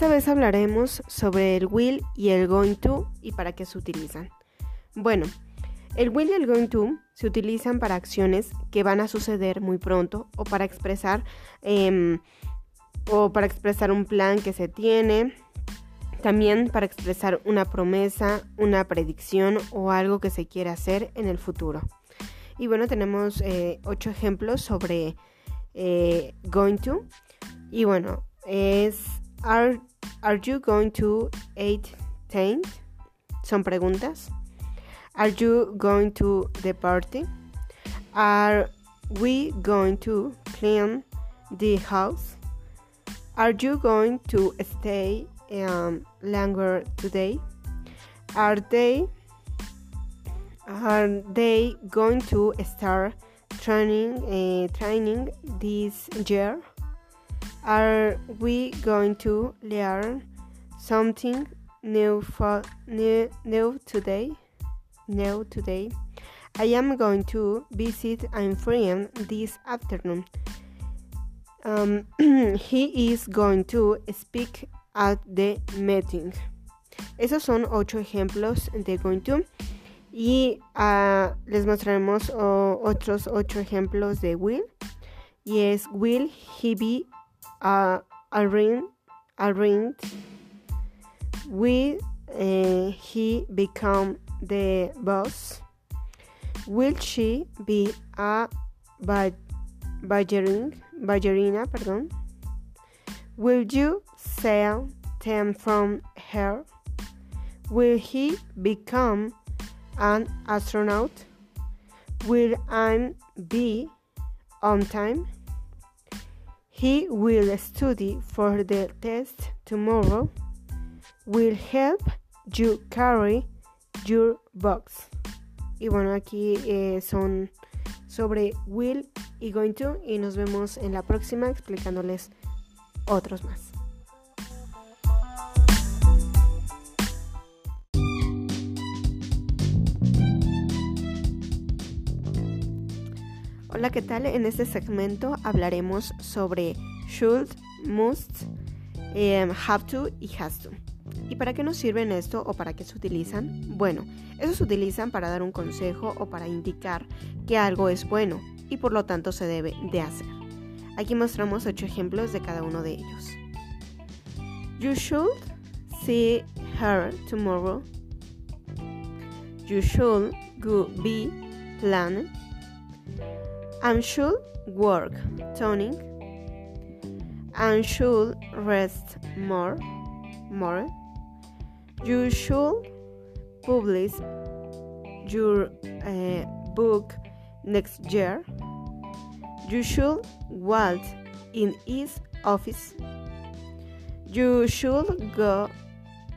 Esta vez hablaremos sobre el will y el going to y para qué se utilizan. Bueno, el will y el going to se utilizan para acciones que van a suceder muy pronto o para expresar em, o para expresar un plan que se tiene, también para expresar una promesa, una predicción o algo que se quiere hacer en el futuro. Y bueno, tenemos eh, ocho ejemplos sobre eh, going to. Y bueno, es are, are you going to eat tent? Son preguntas. Are you going to the party? Are we going to clean the house? Are you going to stay um, longer today? Are they are they going to start training uh, training this year? Are we going to learn something new for new, today? New today. I am going to visit a friend this afternoon. Um, he is going to speak at the meeting. Esos son ocho ejemplos de going to. Y uh, les mostraremos otros ocho ejemplos de will. Y es will he be uh, arranged? arranged? Will uh, he become the boss? Will she be a ballerina? ballerina pardon? Will you sell them from her? Will he become an astronaut? Will I be on time? He will study for the test tomorrow. Will help you carry your box. Y bueno, aquí eh, son sobre will y going to y nos vemos en la próxima explicándoles otros más. Hola, ¿qué tal? En este segmento hablaremos sobre should, must, em, have to y has to. ¿Y para qué nos sirven esto o para qué se utilizan? Bueno, esos se utilizan para dar un consejo o para indicar que algo es bueno y por lo tanto se debe de hacer. Aquí mostramos ocho ejemplos de cada uno de ellos. You should see her tomorrow. You should go be planned. I should work toning. I should rest more. More. You should publish your uh, book next year. You should walk in his office. You should go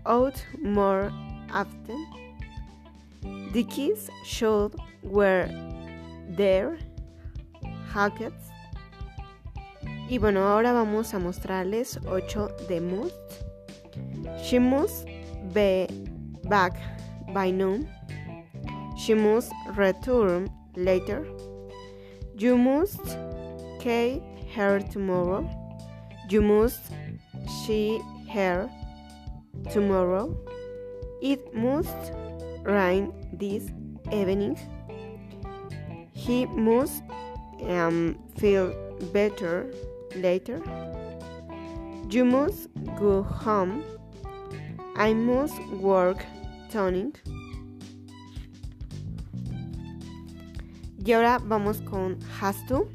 out more often. The kids should wear their hackets. Y bueno, ahora vamos a mostrarles 8 de must. She must be back by noon. She must return later. You must key her tomorrow. You must see her tomorrow. It must rain this evening. He must um, feel better later. You must go home. I must work toning. Y ahora vamos con has to,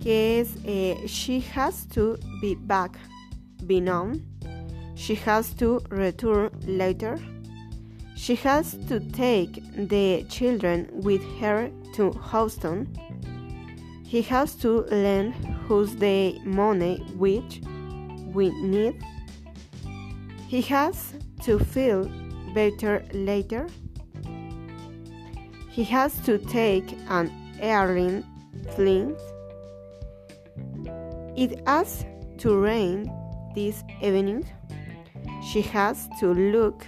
que es eh, she has to be back, be known. She has to return later. She has to take the children with her to Houston. He has to lend us the money which we need. He has to feel better later. He has to take an airline flight. It has to rain this evening. She has to look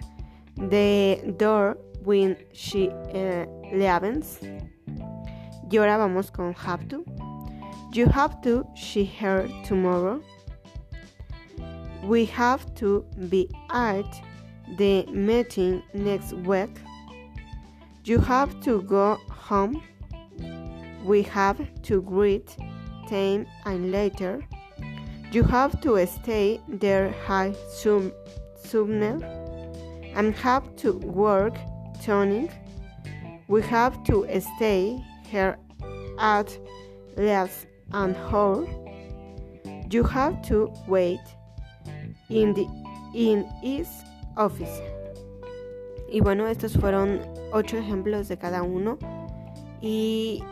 the door when she uh, leaves. Y ahora vamos con have to. You have to see her tomorrow. We have to be at the meeting next week. You have to go home. We have to greet time and later. You have to stay there high soon, sooner and have to work tuning. We have to stay here at less an hour. You have to wait in the in his office. Y bueno, estos fueron ocho ejemplos de cada uno y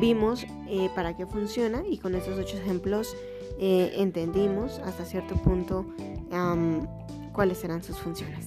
vimos eh, para qué funciona y con estos ocho ejemplos eh, entendimos hasta cierto punto cuáles serán sus funciones.